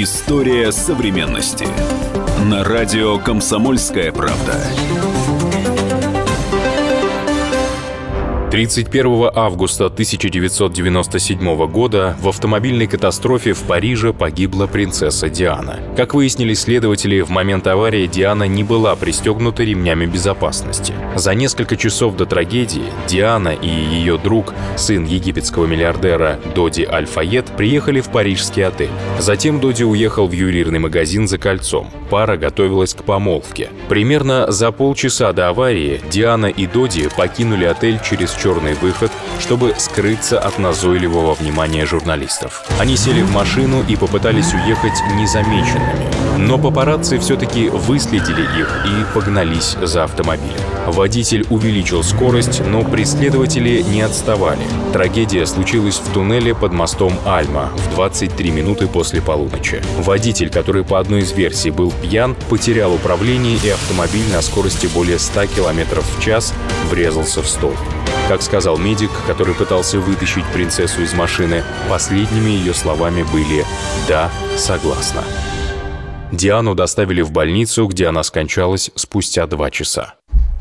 История современности. На радио «Комсомольская правда». 31 августа 1997 года в автомобильной катастрофе в Париже погибла принцесса Диана. Как выяснили следователи, в момент аварии Диана не была пристегнута ремнями безопасности. За несколько часов до трагедии Диана и ее друг, сын египетского миллиардера Доди Аль-Файет, приехали в парижский отель. Затем Доди уехал в ювелирный магазин за кольцом. Пара готовилась к помолвке. Примерно за полчаса до аварии Диана и Доди покинули отель через черный выход, чтобы скрыться от назойливого внимания журналистов. Они сели в машину и попытались уехать незамеченными. Но папарацци все-таки выследили их и погнались за автомобилем. Водитель увеличил скорость, но преследователи не отставали. Трагедия случилась в туннеле под мостом Альма в 23 минуты после полуночи. Водитель, который по одной из версий был пьян, потерял управление и автомобиль на скорости более 100 км в час врезался в столб. Как сказал медик, который пытался вытащить принцессу из машины, последними ее словами были «да, согласна». Диану доставили в больницу, где она скончалась спустя два часа.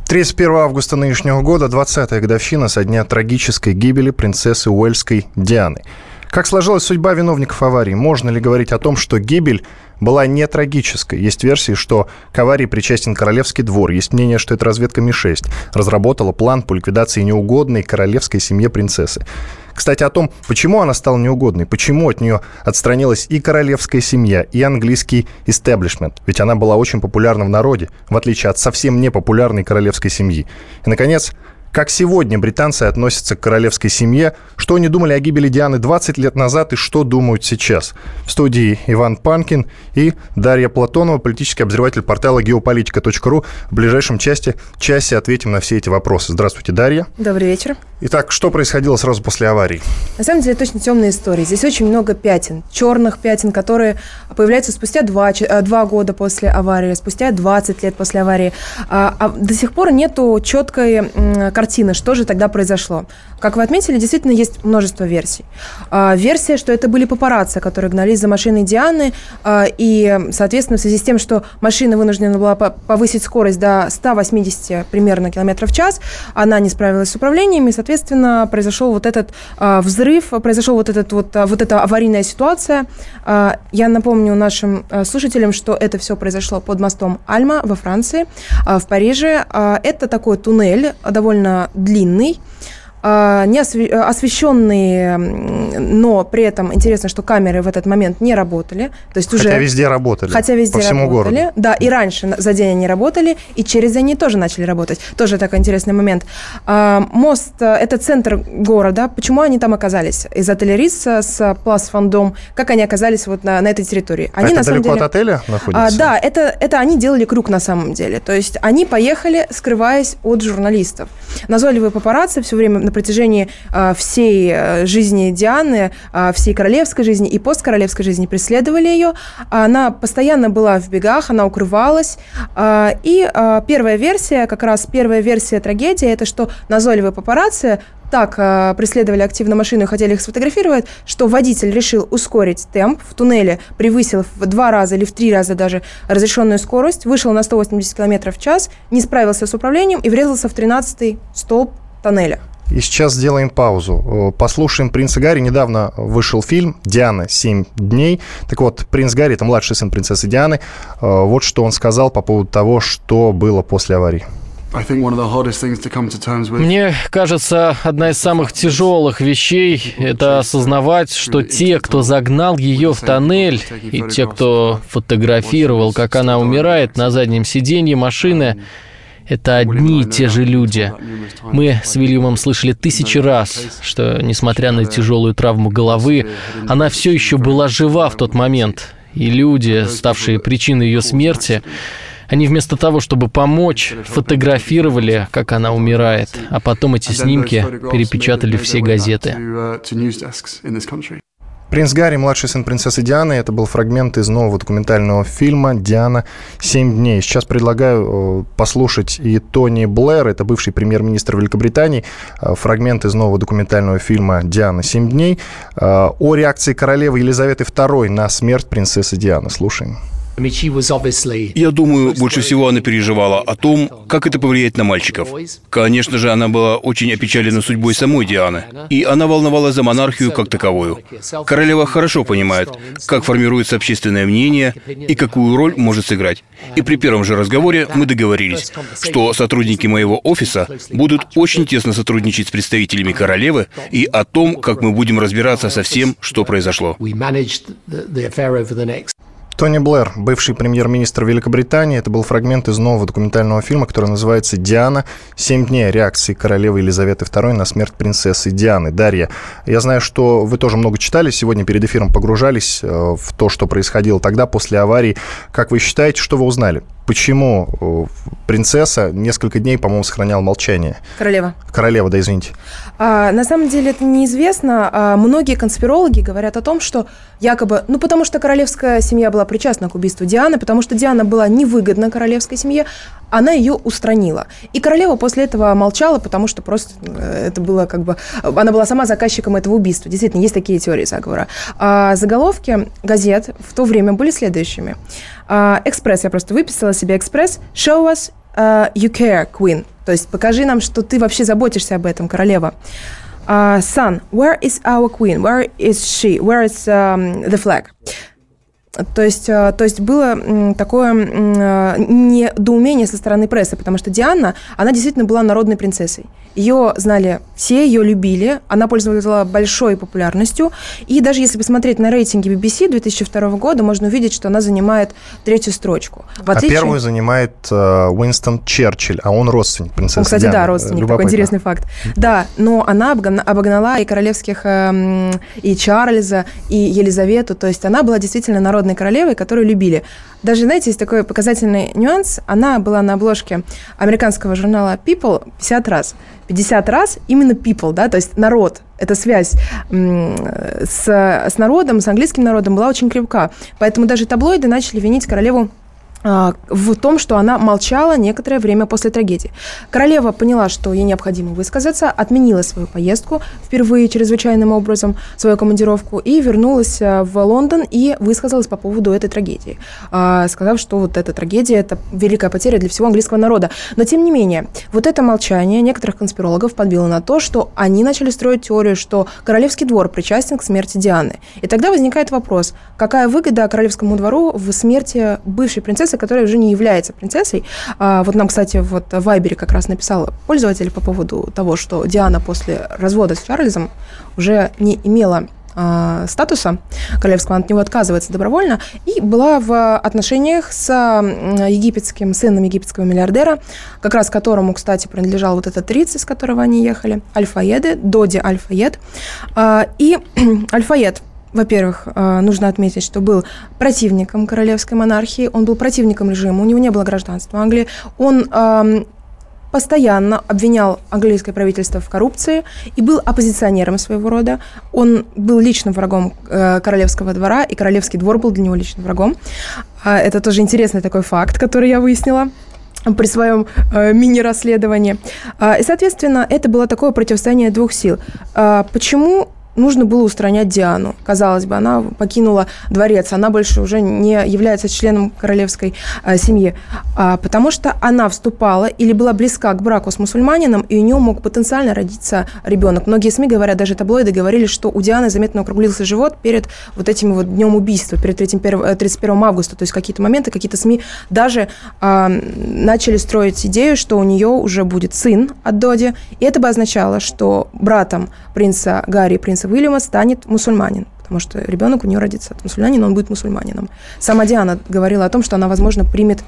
31 августа нынешнего года, 20-я годовщина со дня трагической гибели принцессы Уэльской Дианы. Как сложилась судьба виновников аварии? Можно ли говорить о том, что гибель была не трагической. Есть версии, что к аварии причастен Королевский двор. Есть мнение, что это разведка Ми-6 разработала план по ликвидации неугодной королевской семье принцессы. Кстати, о том, почему она стала неугодной, почему от нее отстранилась и королевская семья, и английский истеблишмент. Ведь она была очень популярна в народе, в отличие от совсем непопулярной королевской семьи. И, наконец, как сегодня британцы относятся к королевской семье, что они думали о гибели Дианы 20 лет назад и что думают сейчас. В студии Иван Панкин и Дарья Платонова, политический обозреватель портала geopolitica.ru. В ближайшем части, часе ответим на все эти вопросы. Здравствуйте, Дарья. Добрый вечер. Итак, что происходило сразу после аварии? На самом деле, точно темная история. Здесь очень много пятен, черных пятен, которые появляются спустя два, э, два года после аварии, спустя 20 лет после аварии. А, а до сих пор нету четкой картины, что же тогда произошло. Как вы отметили, действительно есть множество версий. А, версия, что это были папарацци, которые гнались за машиной Дианы, а, и, соответственно, в связи с тем, что машина вынуждена была повысить скорость до 180 примерно километров в час, она не справилась с управлением, и, соответственно, произошел вот этот а, взрыв, произошел вот, этот вот, вот эта аварийная ситуация. Я напомню нашим слушателям, что это все произошло под мостом Альма во Франции, в Париже. Это такой туннель, довольно длинный, не освещенные, но при этом интересно, что камеры в этот момент не работали. То есть уже, хотя везде работали. Хотя везде по всему работали. Городу. Да, и раньше за день они работали, и через день они тоже начали работать. Тоже такой интересный момент. А, мост – это центр города. Почему они там оказались? Из отеля Рис с Плас Фандом. Как они оказались вот на, на этой территории? Они, это на далеко деле, от отеля находится? А, да, это, это они делали круг на самом деле. То есть они поехали, скрываясь от журналистов. Назойливые папарацци все время на протяжении а, всей э, жизни Дианы, а, всей королевской жизни и посткоролевской жизни преследовали ее. Она постоянно была в бегах, она укрывалась. И первая версия, как раз первая версия трагедии, это что назойливые папарацци так э, преследовали активно машину и хотели их сфотографировать, что водитель решил ускорить темп в туннеле, превысил в два раза или в три раза даже разрешенную скорость, вышел на 180 км в час, не справился с управлением и врезался в 13-й столб тоннеля. И сейчас сделаем паузу. Послушаем принца Гарри. Недавно вышел фильм «Диана. Семь дней». Так вот, принц Гарри, это младший сын принцессы Дианы. Вот что он сказал по поводу того, что было после аварии. Мне кажется, одна из самых тяжелых вещей – это осознавать, что те, кто загнал ее в тоннель, и те, кто фотографировал, как она умирает на заднем сиденье машины, это одни и те же люди. Мы с Вильямом слышали тысячи раз, что, несмотря на тяжелую травму головы, она все еще была жива в тот момент. И люди, ставшие причиной ее смерти, они вместо того, чтобы помочь, фотографировали, как она умирает, а потом эти снимки перепечатали все газеты. Принц Гарри, младший сын принцессы Дианы. Это был фрагмент из нового документального фильма «Диана. Семь дней». Сейчас предлагаю э, послушать и Тони Блэр, это бывший премьер-министр Великобритании, э, фрагмент из нового документального фильма «Диана. Семь дней» э, о реакции королевы Елизаветы II на смерть принцессы Дианы. Слушаем. Я думаю, больше всего она переживала о том, как это повлияет на мальчиков. Конечно же, она была очень опечалена судьбой самой Дианы, и она волновалась за монархию как таковую. Королева хорошо понимает, как формируется общественное мнение и какую роль может сыграть. И при первом же разговоре мы договорились, что сотрудники моего офиса будут очень тесно сотрудничать с представителями королевы и о том, как мы будем разбираться со всем, что произошло. Тони Блэр, бывший премьер-министр Великобритании. Это был фрагмент из нового документального фильма, который называется «Диана. Семь дней. Реакции королевы Елизаветы II на смерть принцессы Дианы». Дарья, я знаю, что вы тоже много читали. Сегодня перед эфиром погружались э, в то, что происходило тогда, после аварии. Как вы считаете, что вы узнали? Почему э, принцесса несколько дней, по-моему, сохраняла молчание. Королева. Королева, да, извините. А, на самом деле это неизвестно. А, многие конспирологи говорят о том, что якобы, ну потому что королевская семья была причастна к убийству Дианы, потому что Диана была невыгодна королевской семье, она ее устранила. И королева после этого молчала, потому что просто э, это было как бы... Она была сама заказчиком этого убийства. Действительно, есть такие теории заговора. А заголовки газет в то время были следующими. А, экспресс, я просто выписала себе экспресс. Show us uh, you care, queen. То есть покажи нам, что ты вообще заботишься об этом, королева. Uh, son, where is our queen? Where is she? Where is um, the flag? То есть, э, то есть было такое э, недоумение со стороны прессы, потому что Диана, она действительно была народной принцессой. Ее знали все, ее любили, она пользовалась большой популярностью. И даже если посмотреть на рейтинги BBC 2002 года, можно увидеть, что она занимает третью строчку. В отличие... А первую занимает э, Уинстон Черчилль, а он родственник принцессы он, кстати, Дианы. да, родственник, такой интересный факт. Да, но она обогнала и королевских, э, и Чарльза, и Елизавету, то есть она была действительно народной королевой, которую любили. Даже, знаете, есть такой показательный нюанс. Она была на обложке американского журнала People 50 раз. 50 раз именно people, да, то есть народ. Эта связь с, с народом, с английским народом была очень крепка. Поэтому даже таблоиды начали винить королеву в том, что она молчала некоторое время после трагедии. Королева поняла, что ей необходимо высказаться, отменила свою поездку впервые чрезвычайным образом, свою командировку, и вернулась а, в Лондон и высказалась по поводу этой трагедии, а, сказав, что вот эта трагедия – это великая потеря для всего английского народа. Но, тем не менее, вот это молчание некоторых конспирологов подбило на то, что они начали строить теорию, что Королевский двор причастен к смерти Дианы. И тогда возникает вопрос, какая выгода Королевскому двору в смерти бывшей принцессы принцессы, которая уже не является принцессой. А, вот нам, кстати, вот в Вайбере как раз написал пользователь по поводу того, что Диана после развода с Чарльзом уже не имела а, статуса королевского, она от него отказывается добровольно, и была в отношениях с египетским сыном египетского миллиардера, как раз которому, кстати, принадлежал вот этот риц, из которого они ехали, Альфаеды, Доди Альфаед. А, и Альфаед во-первых, э, нужно отметить, что был противником королевской монархии, он был противником режима, у него не было гражданства Англии, он постоянно обвинял английское правительство в коррупции и был оппозиционером своего рода. Он был личным врагом э, королевского двора, и королевский двор был для него личным врагом. А, это тоже интересный такой факт, который я выяснила при своем э, мини-расследовании. А, и, соответственно, это было такое противостояние двух сил. А, почему нужно было устранять Диану. Казалось бы, она покинула дворец, она больше уже не является членом королевской э, семьи, а, потому что она вступала или была близка к браку с мусульманином, и у нее мог потенциально родиться ребенок. Многие СМИ говорят, даже таблоиды говорили, что у Дианы заметно округлился живот перед вот этим вот днем убийства, перед 31, 31 э, августа. То есть какие-то моменты, какие-то СМИ даже а, начали строить идею, что у нее уже будет сын от Доди, и это бы означало, что братом принца Гарри, принца принца Уильяма станет мусульманин, потому что ребенок у нее родится от мусульманина, он будет мусульманином. Сама Диана говорила о том, что она, возможно, примет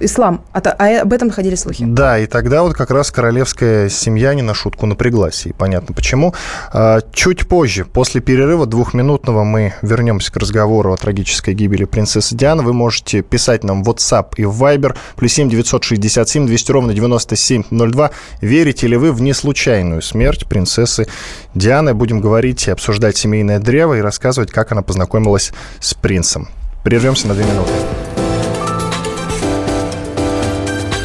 ислам. А, а об этом ходили слухи. Да, и тогда вот как раз королевская семья не на шутку напряглась. И понятно почему. А, чуть позже, после перерыва двухминутного, мы вернемся к разговору о трагической гибели принцессы Дианы. Вы можете писать нам в WhatsApp и в Viber. Плюс 7 967 200 ровно 9702. Верите ли вы в неслучайную смерть принцессы Дианы? Будем говорить и обсуждать семейное древо и рассказывать, как она познакомилась с принцем. Прервемся на две минуты.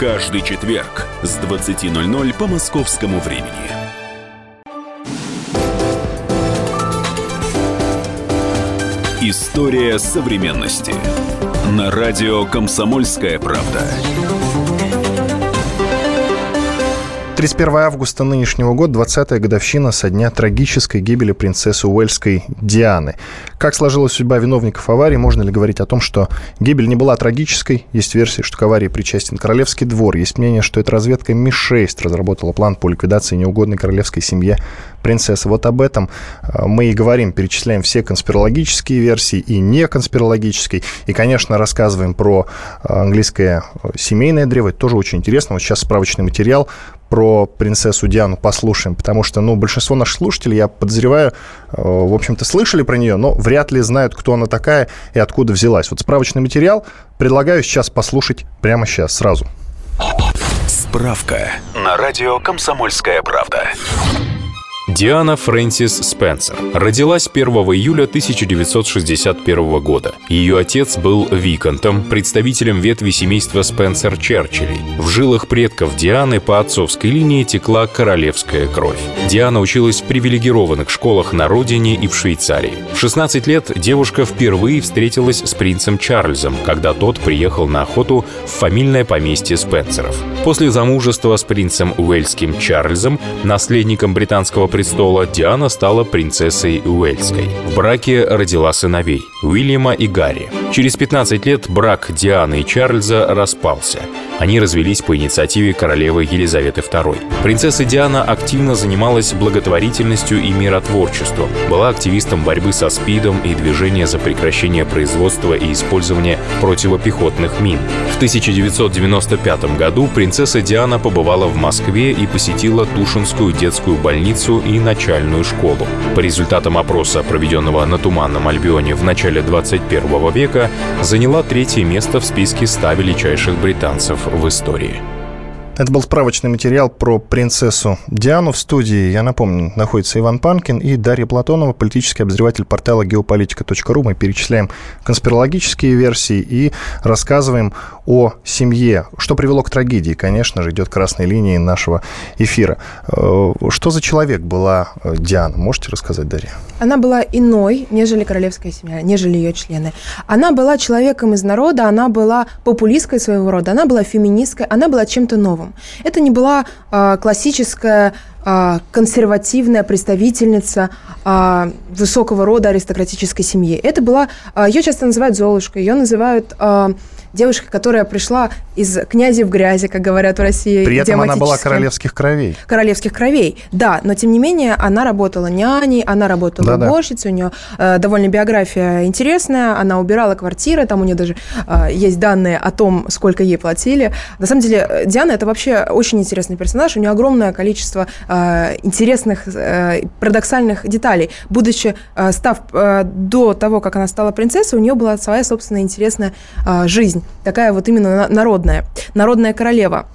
каждый четверг с 20.00 по московскому времени. История современности. На радио «Комсомольская правда». 31 августа нынешнего года, 20-я годовщина со дня трагической гибели принцессы Уэльской Дианы. Как сложилась судьба виновников аварии? Можно ли говорить о том, что гибель не была трагической? Есть версия, что к аварии причастен Королевский двор. Есть мнение, что эта разведка Ми-6 разработала план по ликвидации неугодной королевской семье принцессы. Вот об этом э, мы и говорим, перечисляем все конспирологические версии и не конспирологические. И, конечно, рассказываем про э, английское семейное древо. Это тоже очень интересно. Вот сейчас справочный материал про принцессу Диану послушаем, потому что, ну, большинство наших слушателей, я подозреваю, э, в общем-то, слышали про нее, но вряд ли знают, кто она такая и откуда взялась. Вот справочный материал предлагаю сейчас послушать прямо сейчас, сразу. Справка на радио «Комсомольская правда». Диана Фрэнсис Спенсер родилась 1 июля 1961 года. Ее отец был виконтом, представителем ветви семейства Спенсер Черчиллей. В жилах предков Дианы по отцовской линии текла королевская кровь. Диана училась в привилегированных школах на родине и в Швейцарии. В 16 лет девушка впервые встретилась с принцем Чарльзом, когда тот приехал на охоту в фамильное поместье Спенсеров. После замужества с принцем Уэльским Чарльзом, наследником британского престола, Диана стала принцессой Уэльской. В браке родила сыновей – Уильяма и Гарри. Через 15 лет брак Дианы и Чарльза распался. Они развелись по инициативе королевы Елизаветы II. Принцесса Диана активно занималась благотворительностью и миротворчеством, была активистом борьбы со СПИДом и движения за прекращение производства и использования противопехотных мин. В 1995 году принцесса Диана побывала в Москве и посетила Тушинскую детскую больницу и начальную школу. По результатам опроса, проведенного на Туманном Альбионе в начале 21 века, заняла третье место в списке 100 величайших британцев в истории. Это был справочный материал про принцессу Диану в студии. Я напомню, находится Иван Панкин и Дарья Платонова, политический обозреватель портала geopolitica.ru. Мы перечисляем конспирологические версии и рассказываем о семье. Что привело к трагедии, конечно же, идет красной линией нашего эфира. Э, что за человек была э, Диана? Можете рассказать, Дарья? Она была иной, нежели королевская семья, нежели ее члены. Она была человеком из народа, она была популисткой своего рода, она была феминисткой, она была чем-то новым. Это не была э, классическая э, консервативная представительница э, высокого рода аристократической семьи. Это была, э, ее часто называют Золушкой, ее называют э, девушкой, которая пришла из князей в грязи, как говорят в России. При этом она была королевских кровей. Королевских кровей, да. Но, тем не менее, она работала няней, она работала да -да. уборщицей, у нее э, довольно биография интересная, она убирала квартиры, там у нее даже э, есть данные о том, сколько ей платили. На самом деле, Диана – это вообще очень интересный персонаж, у нее огромное количество э, интересных, э, парадоксальных деталей. Будучи, э, став э, до того, как она стала принцессой, у нее была своя собственная интересная э, жизнь, такая вот именно народная, народная королева.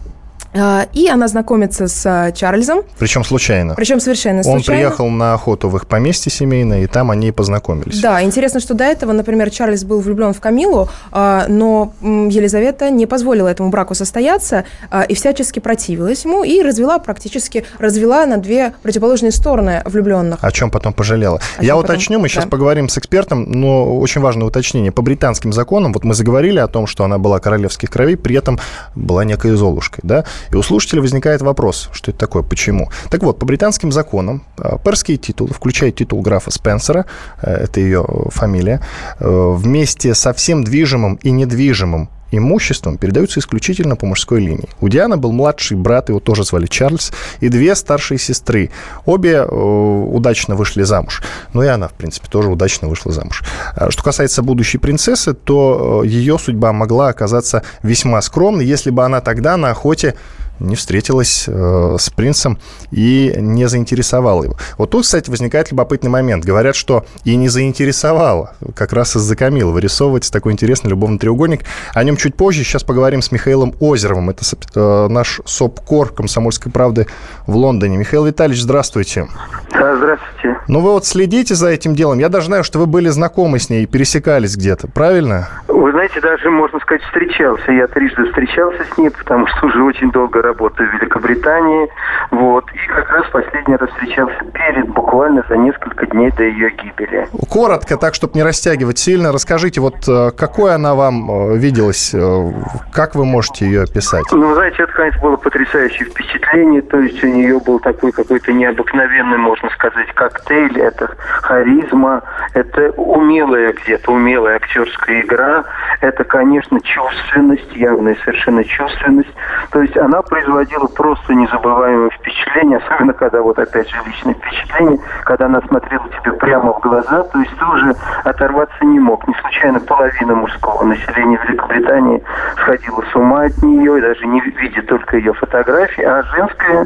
А, и она знакомится с а, Чарльзом. Причем случайно. Причем совершенно случайно. Он приехал на охоту в их поместье семейное, и там они познакомились. Да, интересно, что до этого, например, Чарльз был влюблен в Камилу, а, но Елизавета не позволила этому браку состояться и всячески противилась ему и развела практически, развела на две противоположные стороны влюбленных. О чем потом пожалела. О Я уточню, мы сейчас да. поговорим с экспертом, но очень важное уточнение. По британским законам, вот мы заговорили о том, что она была королевских кровей, при этом была некой Золушкой, да? И у слушателя возникает вопрос, что это такое, почему. Так вот, по британским законам а, перские титулы, включая титул графа Спенсера, э, это ее фамилия, э, вместе со всем движимым и недвижимым имуществом передаются исключительно по мужской линии. У Дианы был младший брат, его тоже звали Чарльз, и две старшие сестры. Обе э, удачно вышли замуж. Ну и она, в принципе, тоже удачно вышла замуж. А что касается будущей принцессы, то э, ее судьба могла оказаться весьма скромной, если бы она тогда на охоте не встретилась э, с принцем и не заинтересовала его. Вот тут, кстати, возникает любопытный момент. Говорят, что и не заинтересовала, как раз из-за Камила, вырисовывается такой интересный любовный треугольник. О нем чуть позже. Сейчас поговорим с Михаилом Озеровым. Это э, наш СОПКОР «Комсомольской правды» в Лондоне. Михаил Витальевич, здравствуйте. Да, здравствуйте. Ну, вы вот следите за этим делом. Я даже знаю, что вы были знакомы с ней, пересекались где-то, правильно? Вы знаете, даже, можно сказать, встречался. Я трижды встречался с ней, потому что уже очень долго работаю в Великобритании. Вот. И как раз последний раз встречался перед, буквально за несколько дней до ее гибели. Коротко, так, чтобы не растягивать сильно, расскажите, вот э, какой она вам э, виделась, э, как вы можете ее описать? Ну, знаете, это, конечно, было потрясающее впечатление, то есть у нее был такой какой-то необыкновенный, можно сказать, коктейль, это харизма, это умелая где-то, умелая актерская игра, это, конечно, чувственность, явная совершенно чувственность, то есть она производила просто незабываемое впечатление, особенно когда вот опять же личное впечатление, когда она смотрела тебе прямо в глаза, то есть ты уже оторваться не мог. Не случайно половина мужского населения Великобритании сходила с ума от нее, и даже не видя только ее фотографии, а женская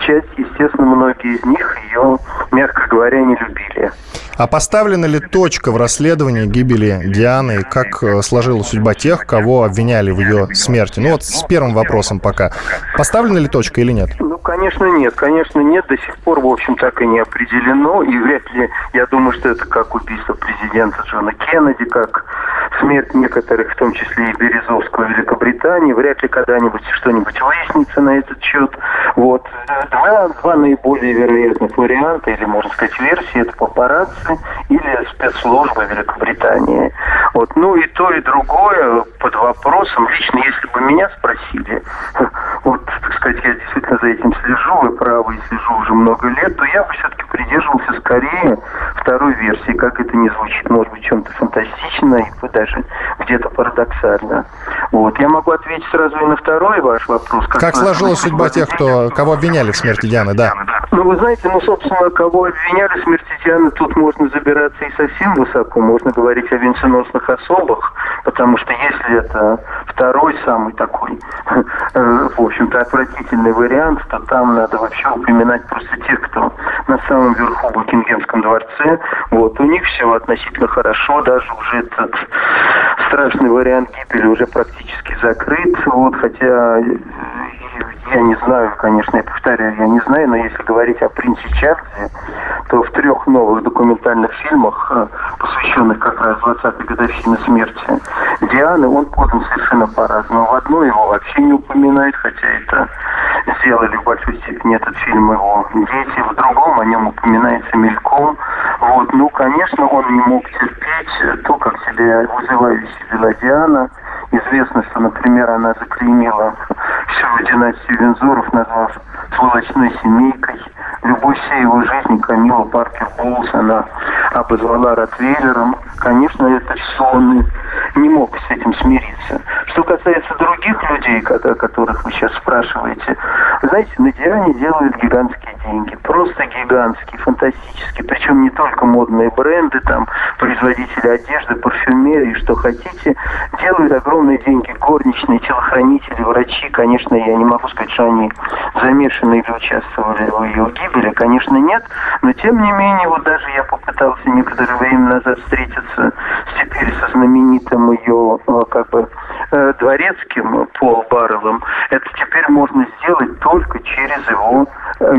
часть, естественно, многие из них ее, мягко говоря, не любили. А поставлена ли точка в расследовании гибели Дианы? Как э, сложилась судьба тех, кого обвиняли в ее смерти? Ну вот с первым вопросом пока. Поставлена ли точка или нет? Ну, конечно, нет. Конечно, нет. До сих пор, в общем, так и не определено. И вряд ли, я думаю, что это как убийство президента Джона Кеннеди, как смерть некоторых, в том числе и Березовского Великобритании. Вряд ли когда-нибудь что-нибудь выяснится на этот счет. Вот. Два, два наиболее вероятных варианта, или, можно сказать, версии, это папарацци или спецслужбы Великобритании. Вот. Ну и то, и другое под вопросом. Лично, если бы меня спросили, вот, так сказать, я действительно за этим слежу, вы правы, и слежу уже много лет, то я бы все-таки придерживался скорее второй версии, как это не звучит, может быть, чем-то фантастично и даже где-то парадоксально. Вот. Я могу ответить сразу и на второй ваш вопрос. Как, как сложилась судьба тех, кто, кого обвиняли в смерти Дианы, да? Ну, вы знаете, ну, собственно, кого обвиняли в смерти Дианы, тут можно забираться и совсем высоко. Можно говорить о венценосных особах, потому что если это второй самый такой, э, в общем-то, отвратительный вариант, то там надо вообще упоминать просто тех, кто на самом верху в Букингемском дворце. Вот, у них все относительно хорошо, даже уже этот страшный вариант гибели уже практически закрыт. Вот, хотя я не знаю, конечно, я повторяю, я не знаю, но если говорить о принце Чарльзе, то в трех новых документальных фильмах, э, посвященных как раз 20-й годовщине смерти Дианы, он подан совершенно по-разному. В одной его вообще не упоминает, хотя это сделали в большой степени этот фильм его дети, в другом о нем упоминается мельком. Вот. Ну, конечно, он не мог терпеть то, как себя вызывающе вела Диана. Известно, что, например, она заклеймила всю династию Вензоров, назвав сволочной семейкой. Любовь всей его жизни Камила Паркер Боулс она обозвала Ротвейлером. Конечно, это все он не мог с этим смириться. Что касается других людей, о которых вы сейчас спрашиваете, знаете, на Диане делают гигантские деньги. Просто гигантские, фантастические. Причем не только модные бренды, там, производители одежды, парфюмерии, что хотите. Делают огромные деньги горничные, телохранители, врачи. Конечно, я не могу сказать, что они замешаны или участвовали в ее гибели. Конечно, нет. Но, тем не менее, вот даже я попытался некоторое время назад встретиться теперь со знаменитым ее, э, как бы, э, дворецким Пол Барреллом. Это теперь можно сделать только через его э,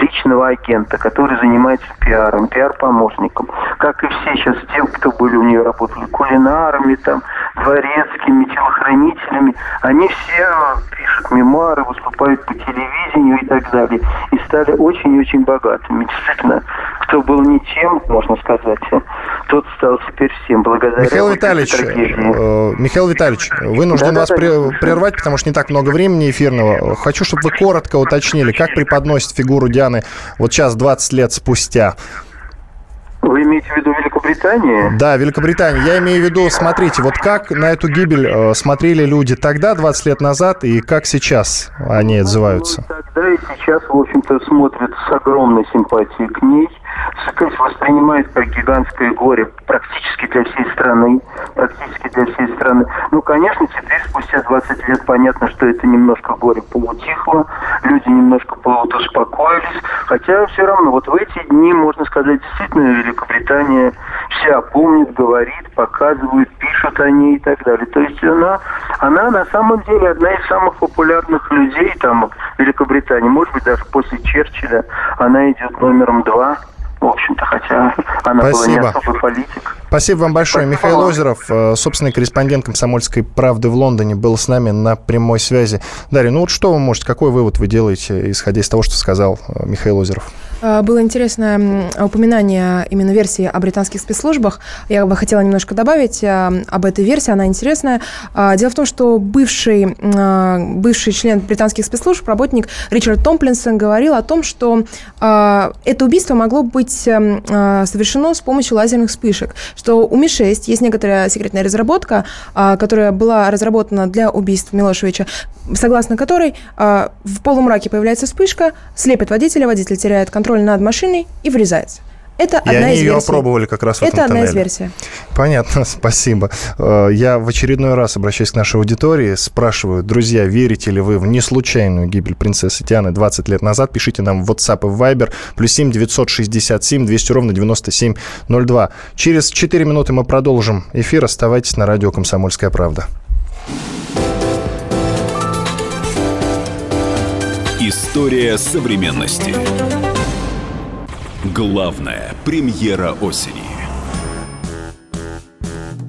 личного агента, который занимается пиаром, пиар-помощником. Как и все сейчас те, кто были у нее работали кулинарами, там, дворецкими, телохранителями, они все пишут мемуары, выступают по телевидению и так далее. И стали очень-очень богатыми. Действительно, кто был не тем, можно сказать, тот стал теперь всем благодаря Михаил Витальевич, э, Михаил Витальевич, вынужден да, вас да, прервать, потому что не так много времени эфирного. Хочу, чтобы вы коротко уточнили, как преподносит фигуру Дианы вот сейчас, 20 лет спустя. Вы имеете в виду Великобританию? Да, Великобритания. Я имею в виду, смотрите, вот как на эту гибель э, смотрели люди тогда, 20 лет назад, и как сейчас они отзываются? Ну, тогда и сейчас, в общем-то, смотрят с огромной симпатией к ней сказать, воспринимает как гигантское горе практически для всей страны. Практически для всей страны. Ну, конечно, теперь, спустя 20 лет, понятно, что это немножко горе полутихло, люди немножко успокоились. Хотя все равно, вот в эти дни, можно сказать, действительно, Великобритания вся помнит, говорит, показывает, пишут о ней и так далее. То есть она, она на самом деле одна из самых популярных людей там в Великобритании. Может быть, даже после Черчилля она идет номером два в общем-то, хотя она Спасибо. была не особый политик. Спасибо вам большое. Спасибо. Михаил Озеров, э, собственный корреспондент «Комсомольской правды» в Лондоне, был с нами на прямой связи. Дарья, ну вот что вы можете, какой вывод вы делаете, исходя из того, что сказал э, Михаил Озеров? А, было интересное упоминание именно версии о британских спецслужбах. Я бы хотела немножко добавить а, об этой версии, она интересная. А, дело в том, что бывший, бывший член британских спецслужб, работник Ричард Томплинсон говорил о том, что это убийство могло быть совершено с помощью лазерных вспышек, что у Ми-6 есть некоторая секретная разработка, которая была разработана для убийства Милошевича, согласно которой в полумраке появляется вспышка, слепит водителя, водитель теряет контроль над машиной и врезается. Это и одна они из ее версий. опробовали как раз в Это этом одна тоннеле. из версий. Понятно, спасибо. Э, я в очередной раз обращаюсь к нашей аудитории, спрашиваю, друзья, верите ли вы в неслучайную гибель принцессы Дианы 20 лет назад? Пишите нам в WhatsApp и в Viber, плюс 7 967 200 ровно 9702. Через 4 минуты мы продолжим эфир. Оставайтесь на радио «Комсомольская правда». История современности. Главная премьера осени.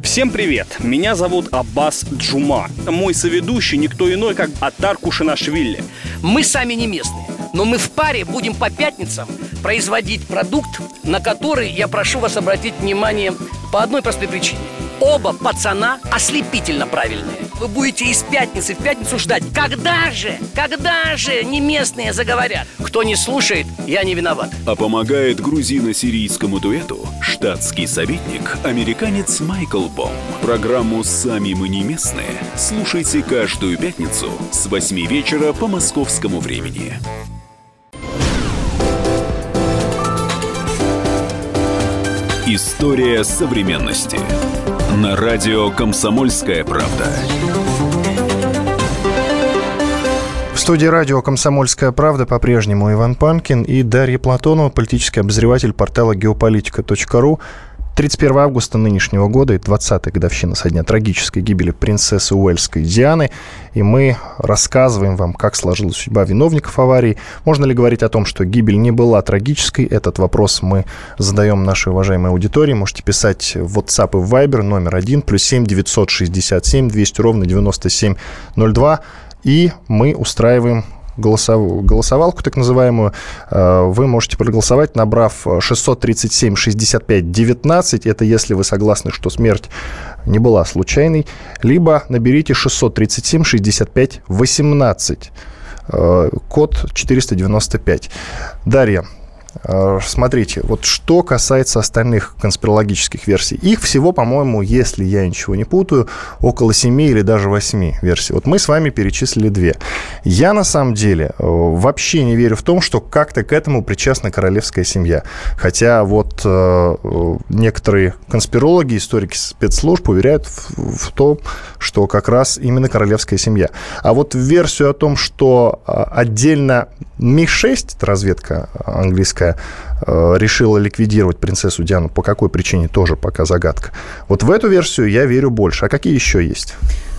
Всем привет! Меня зовут Аббас Джума. Мой соведущий никто иной, как Атар Кушинашвили. Мы сами не местные, но мы в паре будем по пятницам производить продукт, на который я прошу вас обратить внимание по одной простой причине. Оба пацана ослепительно правильные. Вы будете из пятницы в пятницу ждать. Когда же, когда же не местные заговорят? Кто не слушает, я не виноват. А помогает грузино-сирийскому дуэту штатский советник, американец Майкл Бом. Программу «Сами мы не местные» слушайте каждую пятницу с 8 вечера по московскому времени. История современности. На радио «Комсомольская правда». В студии радио «Комсомольская правда» по-прежнему Иван Панкин и Дарья Платонова, политический обозреватель портала geopolitica.ru. 31 августа нынешнего года, 20-я годовщина со дня трагической гибели принцессы Уэльской Дианы, и мы рассказываем вам, как сложилась судьба виновников аварии. Можно ли говорить о том, что гибель не была трагической? Этот вопрос мы задаем нашей уважаемой аудитории. Можете писать в WhatsApp и в Viber номер 1, плюс 7 967 200 ровно 9702, и мы устраиваем голосов... голосовалку так называемую. Э, вы можете проголосовать, набрав 637 65 19. Это если вы согласны, что смерть не была случайной. Либо наберите 637 65 18. Код 495. Дарья, смотрите, вот что касается остальных конспирологических версий. Их всего, по-моему, если я ничего не путаю, около 7 или даже 8 версий. Вот мы с вами перечислили две. Я, на самом деле, э, вообще не верю в том, что как-то к этому причастна королевская семья. Хотя вот э, некоторые конспирологи, историки спецслужб уверяют в, в том, что как раз именно королевская семья. А вот версию о том, что отдельно Ми-6, разведка английская, э, решила ликвидировать принцессу Диану. По какой причине, тоже пока загадка. Вот в эту версию я верю больше. А какие еще есть?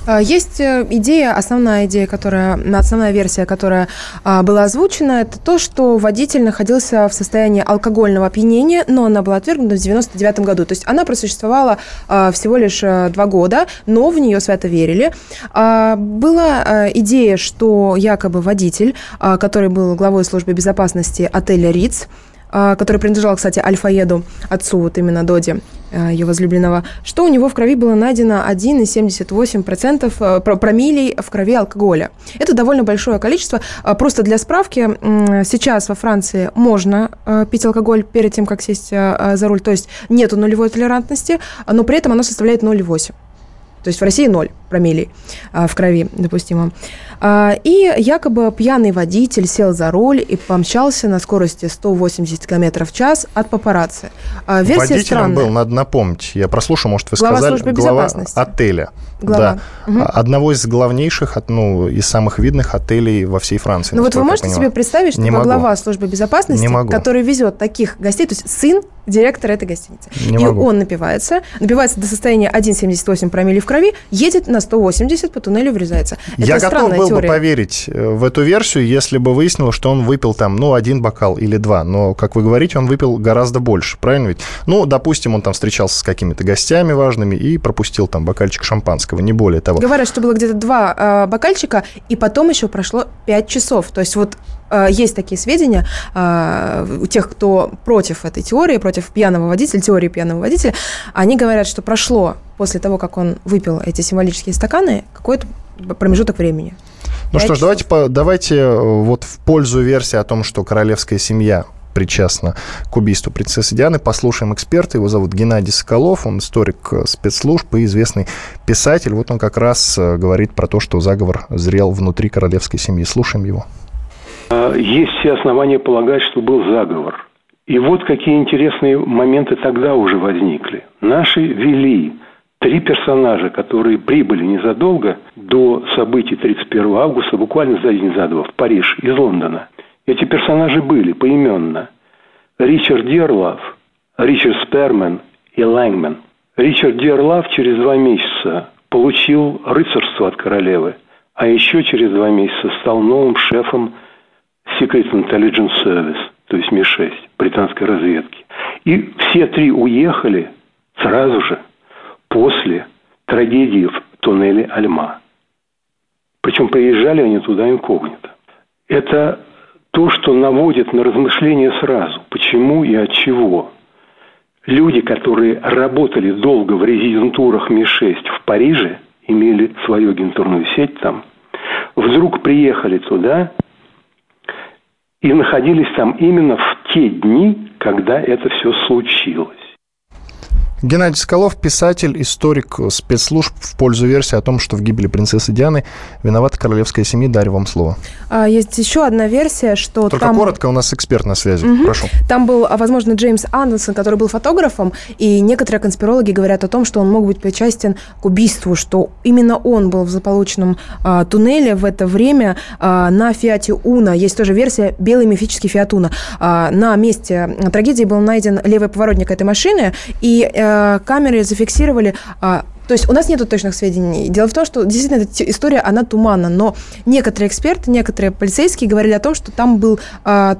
А, есть э, идея, основная идея, которая, основная версия, которая а, была озвучена, это то, что водитель находился в состоянии алкогольного опьянения, но она была отвергнута в 99 году. То есть она просуществовала а, всего лишь э, два года, но в нее свято верили. Была идея, что якобы водитель, который был главой службы безопасности отеля «Риц», который принадлежал, кстати, Альфаеду, отцу вот именно Доди, а, ее возлюбленного, что у него в крови было найдено 1,78% а, промилей в крови алкоголя. Это довольно большое количество. Просто для справки, сейчас во Франции можно пить алкоголь перед тем, как сесть за руль, то есть нету нулевой толерантности, но при этом оно составляет 0,8. То есть в России ноль промиллей а, в крови допустимо. А, и якобы пьяный водитель сел за руль и помчался на скорости 180 км в час от папарацци. А, версия Водителем странная. был, надо напомнить. Я прослушал, может, вы глава сказали. Глава отеля. Глава. Да. Угу. Одного из главнейших, ну, из самых видных отелей во всей Франции. Ну вот вы можете себе представить, что глава службы безопасности, Не могу. который везет таких гостей, то есть сын директора этой гостиницы. Не и могу. он напивается, напивается до состояния 1,78 промилле в крови, едет на 180 по туннелю, врезается. Это Я готов был теория. бы поверить э, в эту версию, если бы выяснилось, что он выпил там, ну, один бокал или два. Но, как вы говорите, он выпил гораздо больше, правильно ведь? Ну, допустим, он там встречался с какими-то гостями важными и пропустил там бокальчик шампанского, не более того. Говорят, что было где-то два э, бокальчика, и потом еще прошло 5 часов. То есть вот Э, есть такие сведения э, у тех, кто против этой теории, против пьяного водителя, теории пьяного водителя, они говорят, что прошло после того, как он выпил эти символические стаканы, какой-то промежуток времени. Ну что ж, давайте, давайте э, вот в пользу версии о том, что королевская семья причастна к убийству принцессы Дианы. Послушаем эксперта. Его зовут Геннадий Соколов. Он историк спецслужб и известный писатель. Вот он как раз говорит про то, что заговор зрел внутри королевской семьи. Слушаем его. А, есть все основания полагать, что был заговор. И вот какие интересные моменты тогда уже возникли. Наши вели три персонажа, которые прибыли незадолго до событий 31 августа, буквально за день за два, в Париж из Лондона. Эти персонажи были поименно Ричард Дерлав, Ричард Спермен и Лэнгмен. Ричард Дерлав через два месяца получил рыцарство от королевы, а еще через два месяца стал новым шефом Secret Intelligence Service, то есть Ми-6, британской разведки. И все три уехали сразу же после трагедии в туннеле Альма. Причем приезжали они туда инкогнито. Это то, что наводит на размышления сразу. Почему и от чего. Люди, которые работали долго в резидентурах Ми-6 в Париже, имели свою агентурную сеть там, вдруг приехали туда и находились там именно в те дни, когда это все случилось. Геннадий Соколов, писатель, историк спецслужб в пользу версии о том, что в гибели принцессы Дианы виновата королевская семья. Дарья, вам слово. А, есть еще одна версия, что Только там... коротко, у нас эксперт на связи. Угу. Прошу. Там был, а, возможно, Джеймс Андерсон, который был фотографом, и некоторые конспирологи говорят о том, что он мог быть причастен к убийству, что именно он был в злополучном а, туннеле в это время а, на Фиате Уна. Есть тоже версия белый мифический Фиат Уна. А, на месте трагедии был найден левый поворотник этой машины, и а, Э, камеры зафиксировали а, то есть у нас нет точных сведений. Дело в том, что действительно эта история, она туманна, но некоторые эксперты, некоторые полицейские говорили о том, что там был э,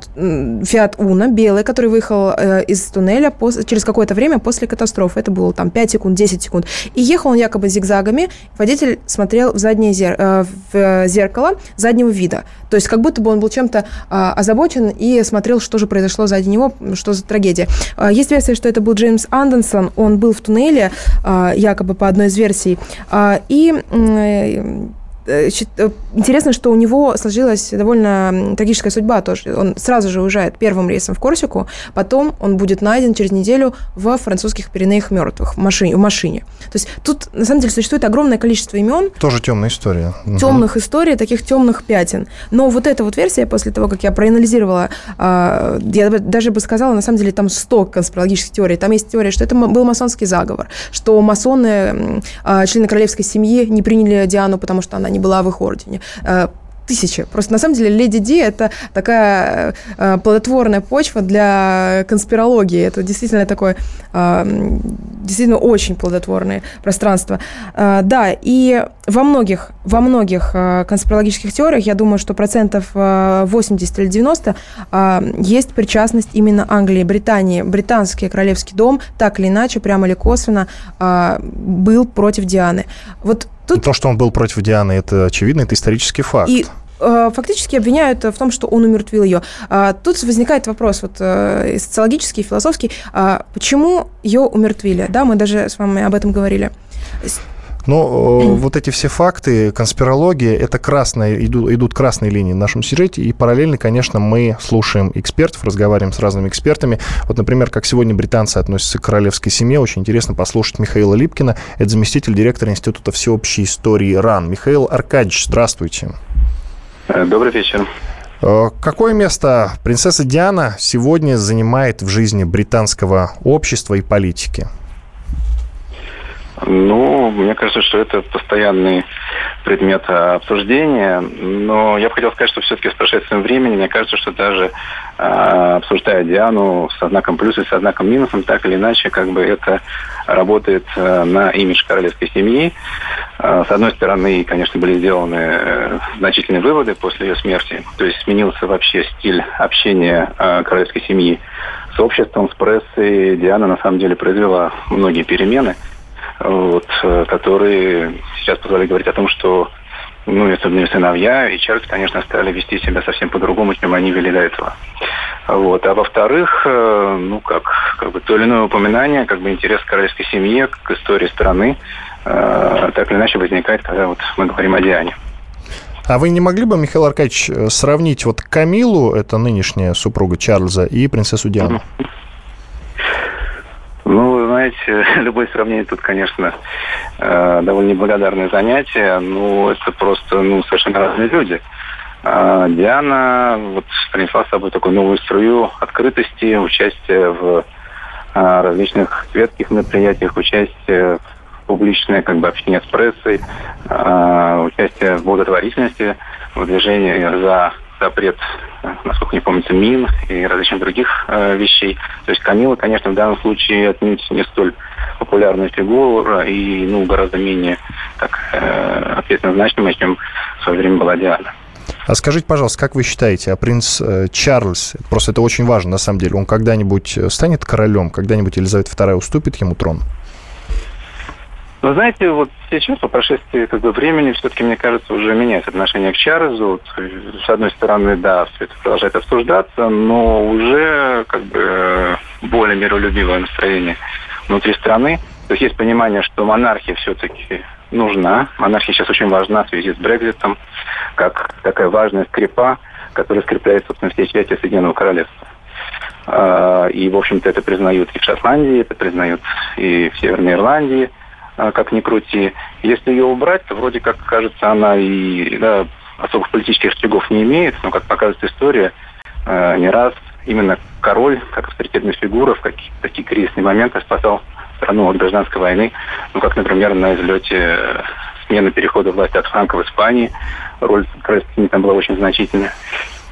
Фиат Уна белый, который выехал э, из туннеля пос- через какое-то время после катастрофы. Это было там 5 секунд, 10 секунд. И ехал он якобы зигзагами. Водитель смотрел в заднее зер- э, в зеркало заднего вида. То есть как будто бы он был чем-то э, озабочен и смотрел, что же произошло сзади него, что за трагедия. Э, есть версия, что это был Джеймс Андерсон. Он был в туннеле, э, якобы по одной из версий. А, и э, интересно, что у него сложилась довольно трагическая судьба тоже. Он сразу же уезжает первым рейсом в Корсику, потом он будет найден через неделю в французских Пиренеях мертвых в машине, в машине. То есть тут, на самом деле, существует огромное количество имен. Тоже темная история. Темных угу. историй, таких темных пятен. Но вот эта вот версия, после того, как я проанализировала, а, я даже бы сказала, на самом деле, там 100 конспирологических теорий. Там есть теория, что это был масонский заговор, что масоны, а, члены королевской семьи, не приняли Диану, потому что она не была в их ордене э, тысячи. Просто на самом деле Леди Ди это такая э, плодотворная почва для конспирологии. Это действительно такое э, действительно очень плодотворное пространство. Да, и во многих, во многих э, конспирологических теориях, я думаю, что процентов э, 80 или 90 э, есть причастность именно Англии и Британии. Британский королевский дом так или иначе, прямо или косвенно, э, был против Дианы. Вот Тут... То, что он был против Дианы, это очевидно, это исторический факт. И э, фактически обвиняют в том, что он умертвил ее. А, тут возникает вопрос вот э, социологический, философский, а почему ее умертвили? Да, мы даже с вами об этом говорили. Но э, вот эти все факты, конспирология, это красные, идут, идут красные линии в нашем сюжете, и параллельно, конечно, мы слушаем экспертов, разговариваем с разными экспертами. Вот, например, как сегодня британцы относятся к королевской семье, очень интересно послушать Михаила Липкина, это заместитель директора Института всеобщей истории РАН. Михаил Аркадьевич, здравствуйте. Э, добрый вечер. Э, какое место принцесса Диана сегодня занимает в жизни британского общества и политики? Ну, мне кажется, что это постоянный предмет обсуждения, но я бы хотел сказать, что все-таки с прошествием времени, мне кажется, что даже э, обсуждая Диану со знаком плюс и со знаком минусом, так или иначе, как бы это работает э, на имидж королевской семьи. Э, с одной стороны, конечно, были сделаны э, значительные выводы после ее смерти, то есть сменился вообще стиль общения э, королевской семьи с обществом, с прессой. Диана на самом деле произвела многие перемены – вот, э, которые сейчас позволяют говорить о том, что ну, особенно сыновья и Чарльз, конечно, стали вести себя совсем по-другому, чем они вели до этого. Вот. А во-вторых, э, ну, как, как бы то или иное упоминание, как бы интерес к королевской семье, к истории страны, э, так или иначе возникает, когда вот мы говорим о Диане. А вы не могли бы, Михаил Аркадьевич, э, сравнить вот Камилу, это нынешняя супруга Чарльза, и принцессу Диану? Mm-hmm. Ну, знаете, любое сравнение тут, конечно, э, довольно неблагодарное занятие. Ну, это просто ну, совершенно разные люди. А Диана вот принесла с собой такую новую струю открытости, участия в а, различных светских мероприятиях, участие в публичное как бы, общение с прессой, а, участие в благотворительности, в движении за запрет, насколько не помнится, мин и различных других э, вещей. То есть Камила, конечно, в данном случае отнюдь не столь популярная фигура и ну, гораздо менее так, э, ответственно значимая, чем в свое время была Диана. А скажите, пожалуйста, как вы считаете, а принц э, Чарльз, просто это очень важно на самом деле, он когда-нибудь станет королем, когда-нибудь Елизавета II уступит ему трон? Но знаете, вот сейчас, по прошествии как бы, времени, все-таки, мне кажется, уже меняется отношение к Чарльзу. С одной стороны, да, все это продолжает обсуждаться, но уже как бы более миролюбивое настроение внутри страны. То есть есть понимание, что монархия все-таки нужна. Монархия сейчас очень важна в связи с Брекзитом, как такая важная скрипа, которая скрепляет, собственно, все части Соединенного Королевства. А, и, в общем-то, это признают и в Шотландии, это признают и в Северной Ирландии – как ни крути. Если ее убрать, то вроде как кажется, она и да, особых политических штригов не имеет, но, как показывает история, а, не раз именно король, как авторитетная фигура, в какие такие кризисные моменты спасал страну от гражданской войны, ну, как, например, на излете э, смены перехода власти от Франка в Испании, роль королевской там была очень значительная.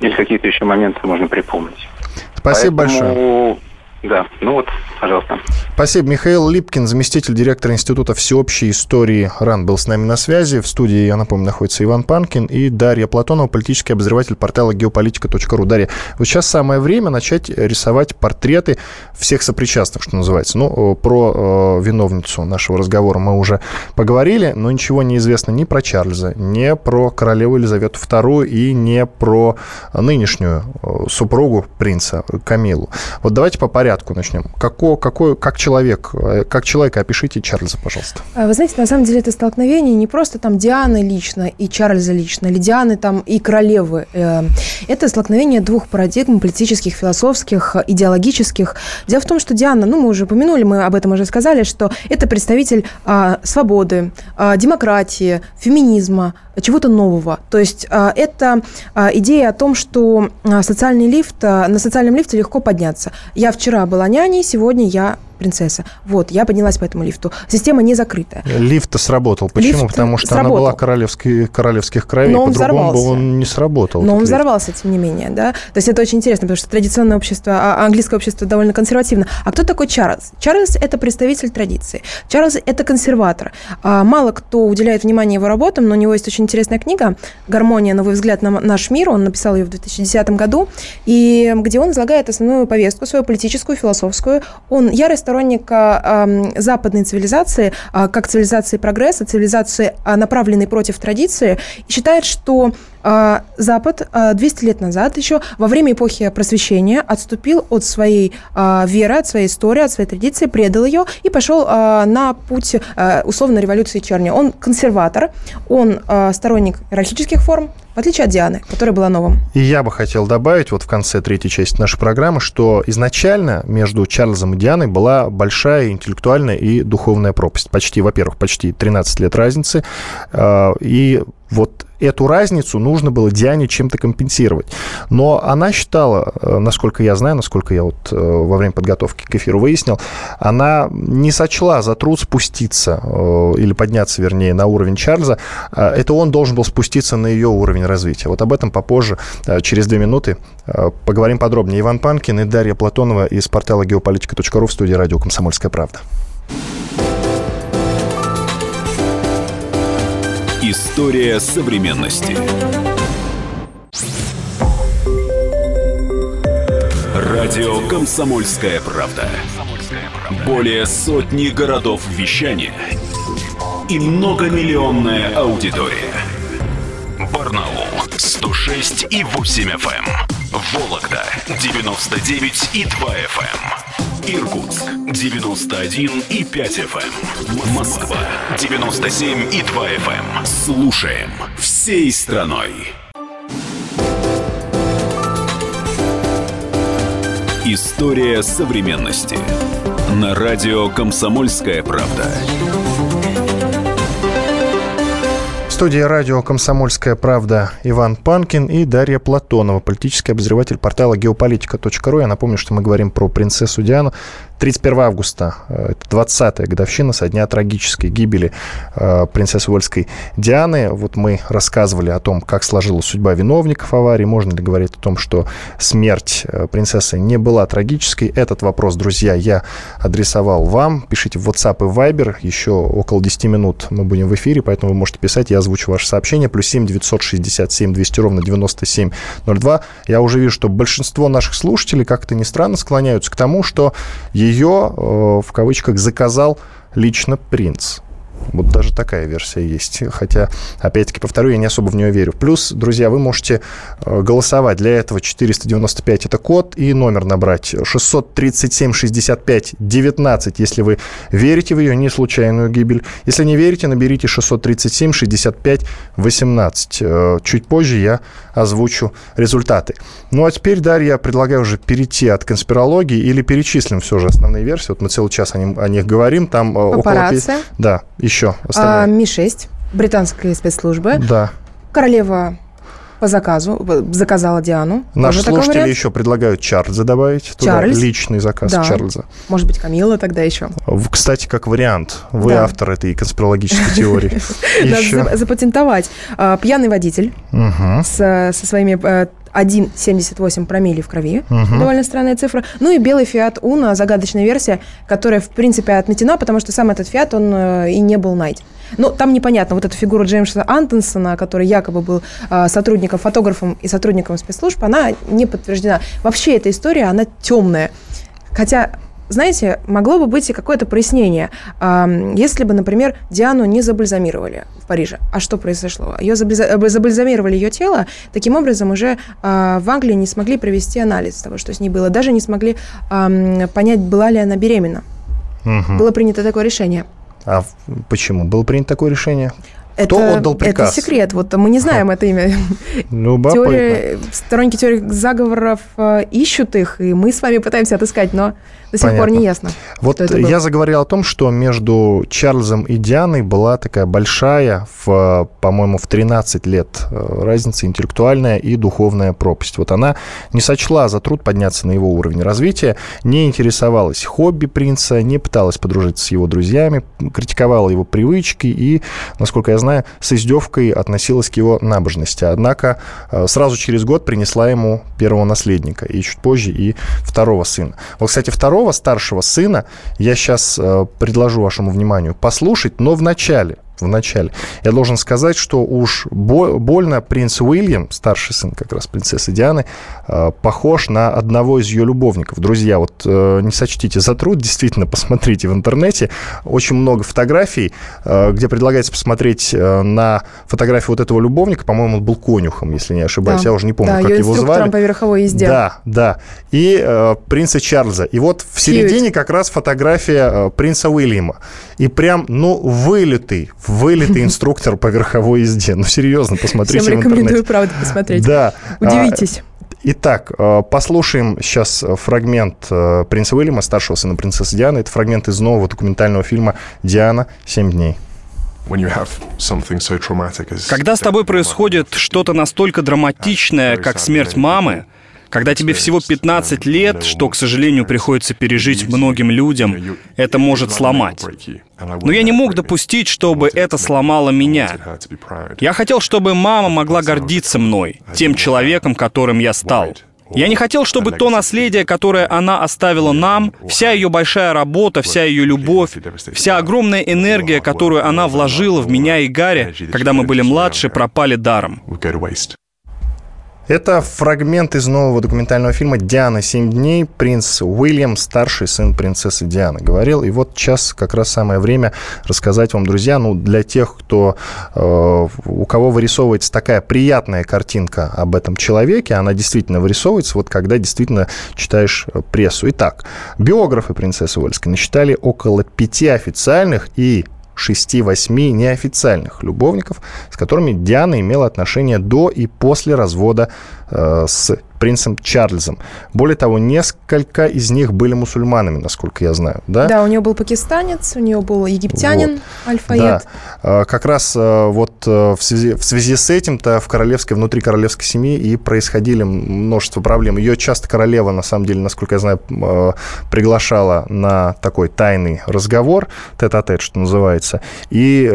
Или какие-то еще моменты можно припомнить. Спасибо Поэтому... большое. Да, ну вот, пожалуйста. Спасибо. Михаил Липкин, заместитель директора Института всеобщей истории РАН, был с нами на связи. В студии, я напомню, находится Иван Панкин и Дарья Платонова, политический обозреватель портала geopolitica.ru. Дарья, вот сейчас самое время начать рисовать портреты всех сопричастных, что называется. Ну, про э, виновницу нашего разговора мы уже поговорили, но ничего не известно ни про Чарльза, ни про королеву Елизавету II и не про нынешнюю супругу принца Камилу. Вот давайте по порядку порядку начнем. Какой, какой, как человек, э, как человека опишите Чарльза, пожалуйста. А, вы знаете, на самом деле это столкновение не просто там Дианы лично и Чарльза лично, или Дианы там и королевы. Э, это столкновение двух парадигм политических, философских, идеологических. Дело в том, что Диана, ну, мы уже упомянули, мы об этом уже сказали, что это представитель а, свободы, а, демократии, феминизма, чего-то нового. То есть а, это а, идея о том, что а, социальный лифт, на социальном лифте легко подняться. Я вчера была няней, сегодня я принцесса. Вот, я поднялась по этому лифту. Система не закрытая. Лифт сработал. Почему? Лифт Потому что сработал. она была королевский, королевских кровей, Но он по-другому бы он не сработал. Но он лифт. взорвался, тем не менее, да. То есть это очень интересно, потому что традиционное общество, а, английское общество довольно консервативно. А кто такой Чарльз? Чарльз – это представитель традиции. Чарльз – это консерватор. А, мало кто уделяет внимание его работам, но у него есть очень интересная книга «Гармония. Новый взгляд на наш мир». Он написал ее в 2010 году, и где он излагает основную повестку, свою политическую, философскую. Он ярый сторонник э, западной цивилизации, э, как цивилизации прогресса, цивилизации, э, направленной против традиции, и считает, что Запад 200 лет назад еще во время эпохи просвещения отступил от своей веры, от своей истории, от своей традиции, предал ее и пошел на путь условно революции черни. Он консерватор, он сторонник иерархических форм, в отличие от Дианы, которая была новым. И я бы хотел добавить вот в конце третьей части нашей программы, что изначально между Чарльзом и Дианой была большая интеллектуальная и духовная пропасть. Почти, во-первых, почти 13 лет разницы. И вот эту разницу нужно было Диане чем-то компенсировать. Но она считала, э, насколько я знаю, насколько я вот э, во время подготовки к эфиру выяснил, она не сочла за труд спуститься э, или подняться, вернее, на уровень Чарльза. Это он должен был спуститься на ее уровень развития. Вот об этом попозже, через две минуты, поговорим подробнее. Иван Панкин и Дарья Платонова из портала geopolitika.ru в студии радио «Комсомольская правда». История современности. Радио «Комсомольская правда». Более сотни городов вещания и многомиллионная аудитория. Барнаул 106 и 8 FM. Эм. Вологда 99 и 2 FM. Иркутск 91 и 5 FM. Эм. Москва 97 и 2 FM. Эм. Слушаем всей страной. История современности. На радио «Комсомольская правда» студии радио «Комсомольская правда» Иван Панкин и Дарья Платонова, политический обозреватель портала geopolitika.ru. Я напомню, что мы говорим про принцессу Диану, 31 августа, э, это 20-я годовщина со дня трагической гибели э, принцессы Уэльской Дианы. Вот мы рассказывали о том, как сложилась судьба виновников аварии. Можно ли говорить о том, что смерть э, принцессы не была трагической? Этот вопрос, друзья, я адресовал вам. Пишите в WhatsApp и Viber. Еще около 10 минут мы будем в эфире, поэтому вы можете писать. Я озвучу ваше сообщение. Плюс 7 967 200 ровно 9702. Я уже вижу, что большинство наших слушателей, как это ни странно, склоняются к тому, что ее ее, э, в кавычках, заказал лично принц. Вот даже такая версия есть. Хотя, опять-таки, повторю, я не особо в нее верю. Плюс, друзья, вы можете э, голосовать. Для этого 495 это код и номер набрать 637 65 19, если вы верите в ее не случайную гибель. Если не верите, наберите 637 65 18. Чуть позже я озвучу результаты. Ну а теперь, Дарья, я предлагаю уже перейти от конспирологии или перечислим все же основные версии. Вот мы целый час о, них, о них говорим. Там э, Папарацци. около... Да, еще остальные. А, Ми-6, британские спецслужбы. Да. Королева по заказу, заказала Диану. Наши слушатели еще предлагают Чарльза добавить туда. Чарльз? Личный заказ да. Чарльза. Может быть, Камила тогда еще. Кстати, как вариант. Вы да. автор этой конспирологической теории. Надо запатентовать. А, пьяный водитель со своими 1,78 э, промилле в крови. Угу. Довольно странная цифра. Ну и белый Фиат Уна, загадочная версия, которая, в принципе, отметена, потому что сам этот Фиат, он э, и не был найден. Ну, там непонятно, вот эта фигура Джеймса Антонсона, который якобы был э, сотрудником, фотографом и сотрудником спецслужб, она не подтверждена. Вообще эта история, она темная. Хотя знаете, могло бы быть и какое-то прояснение. Если бы, например, Диану не забальзамировали в Париже, а что произошло? Ее забальзамировали ее тело, таким образом уже в Англии не смогли провести анализ того, что с ней было, даже не смогли понять, была ли она беременна. Угу. Было принято такое решение. А почему было принято такое решение? Кто это, отдал приказ? Это секрет. Вот мы не знаем это имя. Любопытно. Теория, сторонники теории заговоров э, ищут их, и мы с вами пытаемся отыскать, но до сих Понятно. пор не ясно. Вот я заговорил о том, что между Чарльзом и Дианой была такая большая, в, по-моему, в 13 лет э, разница интеллектуальная и духовная пропасть. Вот она не сочла за труд подняться на его уровень развития, не интересовалась хобби принца, не пыталась подружиться с его друзьями, критиковала его привычки и, насколько я знаю, с издевкой относилась к его набожности. Однако э, сразу через год принесла ему первого наследника, и чуть позже и второго сына. Вот, кстати, второго второго старшего сына я сейчас э, предложу вашему вниманию послушать, но в начале в начале. Я должен сказать, что уж больно принц Уильям, старший сын как раз принцессы Дианы, э, похож на одного из ее любовников. Друзья, вот э, не сочтите за труд, действительно, посмотрите в интернете. Очень много фотографий, э, где предлагается посмотреть на фотографию вот этого любовника. По-моему, он был конюхом, если не ошибаюсь. Да. Я уже не помню, да, как его звали. по верховой езде. Да, да. И э, принца Чарльза. И вот в середине Cute. как раз фотография принца Уильяма. И прям, ну, вылитый, вылитый инструктор по верховой езде. Ну, серьезно, посмотрите Всем рекомендую, правда, посмотреть. Да. Удивитесь. Итак, э, послушаем сейчас фрагмент э, принца Уильяма, старшего сына принцессы Дианы. Это фрагмент из нового документального фильма «Диана. Семь дней». Когда с тобой происходит что-то настолько драматичное, как смерть мамы, когда тебе всего 15 лет, что, к сожалению, приходится пережить многим людям, это может сломать. Но я не мог допустить, чтобы это сломало меня. Я хотел, чтобы мама могла гордиться мной, тем человеком, которым я стал. Я не хотел, чтобы то наследие, которое она оставила нам, вся ее большая работа, вся ее любовь, вся огромная энергия, которую она вложила в меня и Гарри, когда мы были младше, пропали даром. Это фрагмент из нового документального фильма «Диана. Семь дней». Принц Уильям, старший сын принцессы Дианы, говорил. И вот сейчас как раз самое время рассказать вам, друзья, ну, для тех, кто, э, у кого вырисовывается такая приятная картинка об этом человеке, она действительно вырисовывается, вот когда действительно читаешь прессу. Итак, биографы принцессы Уэльской насчитали около пяти официальных и 6-8 неофициальных любовников, с которыми Диана имела отношения до и после развода с принцем Чарльзом. Более того, несколько из них были мусульманами, насколько я знаю. Да, да у нее был пакистанец, у нее был египтянин, вот. Альфаед. Да. А, как раз э, вот э, в связи, в связи с этим-то в королевской, внутри королевской семьи и происходили множество проблем. Ее часто королева, на самом деле, насколько я знаю, э, приглашала на такой тайный разговор, тет-а-тет, что называется, и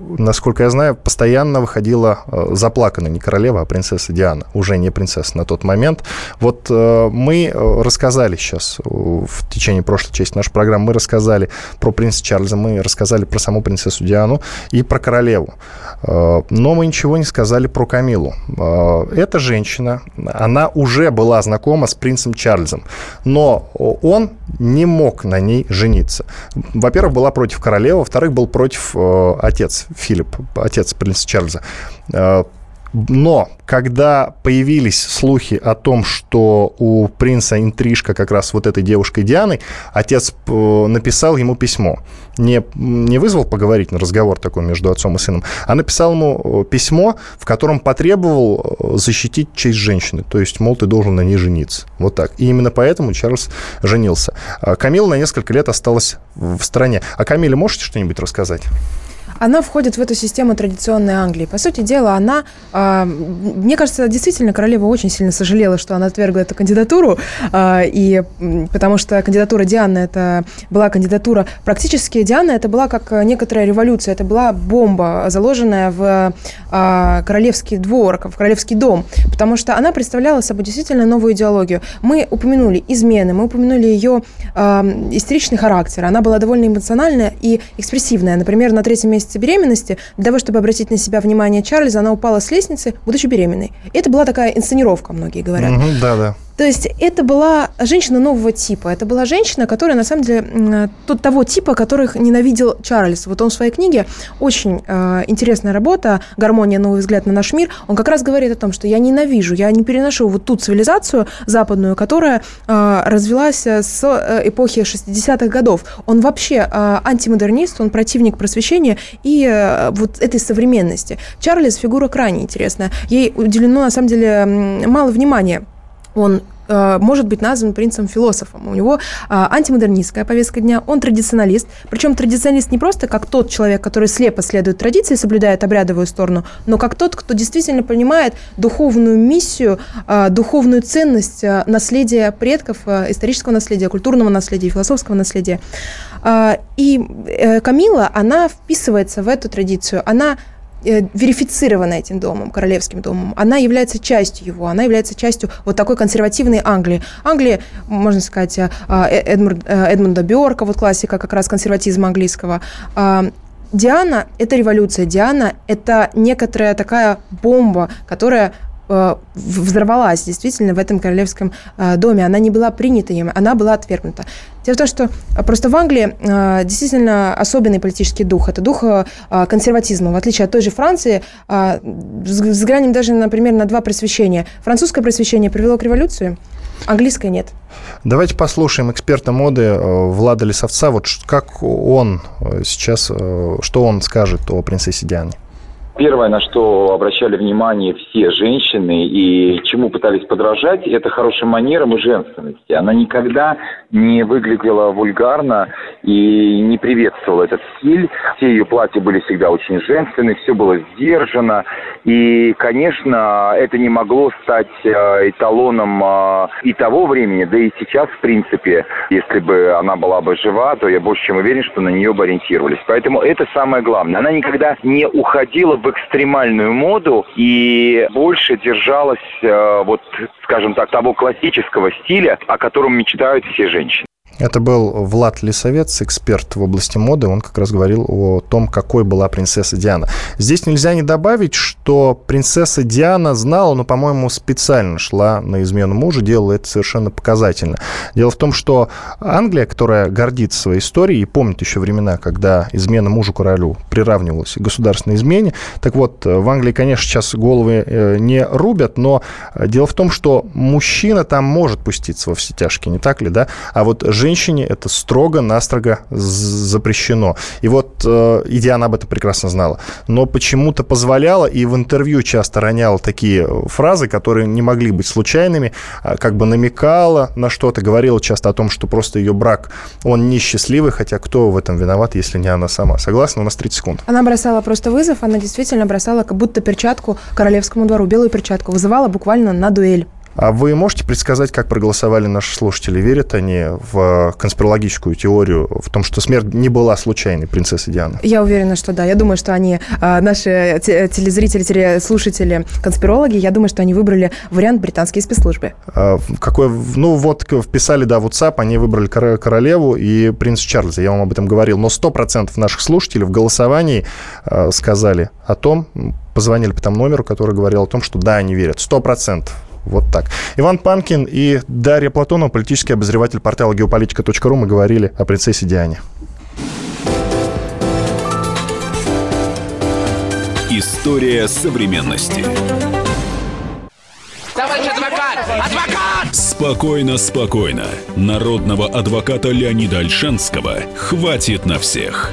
насколько я знаю, постоянно выходила э, заплаканная не королева, а принцесса Диана, уже не принцесса на тот момент. Вот э, мы э, рассказали сейчас в течение прошлой части нашей программы, мы рассказали про принца Чарльза, мы рассказали про саму принцессу Диану и про королеву. Но мы ничего не сказали про Камилу. Эта женщина, она уже была знакома с принцем Чарльзом, но он не мог на ней жениться. Во-первых, была против королевы, во-вторых, был против отец Филипп, отец принца Чарльза. Э, но когда появились слухи о том, что у принца интрижка как раз вот этой девушкой Дианой, отец э, написал ему письмо. Не, не вызвал поговорить на разговор такой между отцом и сыном, а написал ему э, письмо, в котором потребовал защитить честь женщины. То есть, мол, ты должен на ней жениться. Вот так. И именно поэтому Чарльз женился. А Камила на несколько лет осталась в стране. А Камиле можете что-нибудь рассказать? Она входит в эту систему традиционной Англии. По сути дела, она, э, мне кажется, действительно королева очень сильно сожалела, что она отвергла эту кандидатуру, э, и потому что кандидатура Дианы это была кандидатура практически Диана это была как некоторая революция, это была бомба, заложенная в э, королевский двор, в королевский дом, потому что она представляла собой действительно новую идеологию. Мы упомянули измены, мы упомянули ее э, истеричный характер, она была довольно эмоциональная и экспрессивная. Например, на третьем месяце месяце беременности, для того, чтобы обратить на себя внимание Чарльза, она упала с лестницы, будучи беременной. Это была такая инсценировка, многие говорят. Угу, да, да. То есть это была женщина нового типа. Это была женщина, которая на самом деле тот того типа, которых ненавидел Чарльз. Вот он в своей книге очень э, интересная работа "Гармония. Новый взгляд на наш мир". Он как раз говорит о том, что я ненавижу, я не переношу вот ту цивилизацию западную, которая э, развилась с э, эпохи 60-х годов. Он вообще э, антимодернист, он противник просвещения и э, вот этой современности. Чарльз фигура крайне интересная. Ей уделено на самом деле мало внимания. Он Э, может быть назван принцем-философом. У него а, антимодернистская повестка дня, он традиционалист. Причем традиционалист не просто как тот человек, который слепо следует традиции, соблюдает обрядовую сторону, но как тот, кто действительно понимает духовную миссию, а, духовную ценность а, наследия предков, исторического наследия, культурного наследия, философского наследия. И Камила, она вписывается в эту традицию, она верифицирована этим домом, королевским домом, она является частью его, она является частью вот такой консервативной Англии. Англия, можно сказать, э, э, Эдмунд, Эдмунда Бьорка, вот классика как раз консерватизма английского. А, Диана – это революция. Диана – это некоторая такая бомба, которая Э, взорвалась действительно в этом королевском э, доме. Она не была принята им, она была отвергнута. Дело в том, что э, просто в Англии действительно особенный политический дух. Это дух консерватизма. В отличие от той же Франции, взглянем даже, например, на два просвещения. Французское просвещение привело к революции, английское нет. Давайте послушаем эксперта моды Влада Лисовца. Вот как он сейчас, что он скажет о принцессе Диане? Первое, на что обращали внимание все женщины и чему пытались подражать, это хорошим манерам и женственности. Она никогда не выглядела вульгарно и не приветствовала этот стиль. Все ее платья были всегда очень женственны, все было сдержано. И, конечно, это не могло стать э, эталоном э, и того времени, да и сейчас, в принципе, если бы она была бы жива, то я больше чем уверен, что на нее бы ориентировались. Поэтому это самое главное. Она никогда не уходила в экстремальную моду и больше держалась, э, вот, скажем так, того классического стиля, о котором мечтают все женщины. Это был Влад Лисовец, эксперт в области моды. Он как раз говорил о том, какой была принцесса Диана. Здесь нельзя не добавить, что принцесса Диана знала, но, по-моему, специально шла на измену мужа, делала это совершенно показательно. Дело в том, что Англия, которая гордится своей историей и помнит еще времена, когда измена мужу-королю приравнивалась к государственной измене, так вот, в Англии, конечно, сейчас головы э, не рубят, но дело в том, что мужчина там может пуститься во все тяжкие, не так ли, да? А вот женщина женщине это строго-настрого запрещено. И вот э, и Диана об этом прекрасно знала. Но почему-то позволяла и в интервью часто роняла такие фразы, которые не могли быть случайными, а как бы намекала на что-то, говорила часто о том, что просто ее брак, он несчастливый, хотя кто в этом виноват, если не она сама. Согласна? У нас 30 секунд. Она бросала просто вызов, она действительно бросала как будто перчатку королевскому двору, белую перчатку, вызывала буквально на дуэль. А вы можете предсказать, как проголосовали наши слушатели? Верят они в конспирологическую теорию, в том, что смерть не была случайной принцессы Дианы? Я уверена, что да. Я думаю, что они, а, наши телезрители, слушатели, конспирологи, я думаю, что они выбрали вариант британские спецслужбы. А, какой, ну вот вписали, да, в WhatsApp, они выбрали королеву и принца Чарльза. Я вам об этом говорил. Но 100% наших слушателей в голосовании а, сказали о том, позвонили по тому номеру, который говорил о том, что да, они верят. 100%. Вот так. Иван Панкин и Дарья Платонова, политический обозреватель портала geopolitica.ru. Мы говорили о принцессе Диане. История современности. Товарищ адвокат! Адвокат! Спокойно, спокойно. Народного адвоката Леонида Альшанского хватит на всех.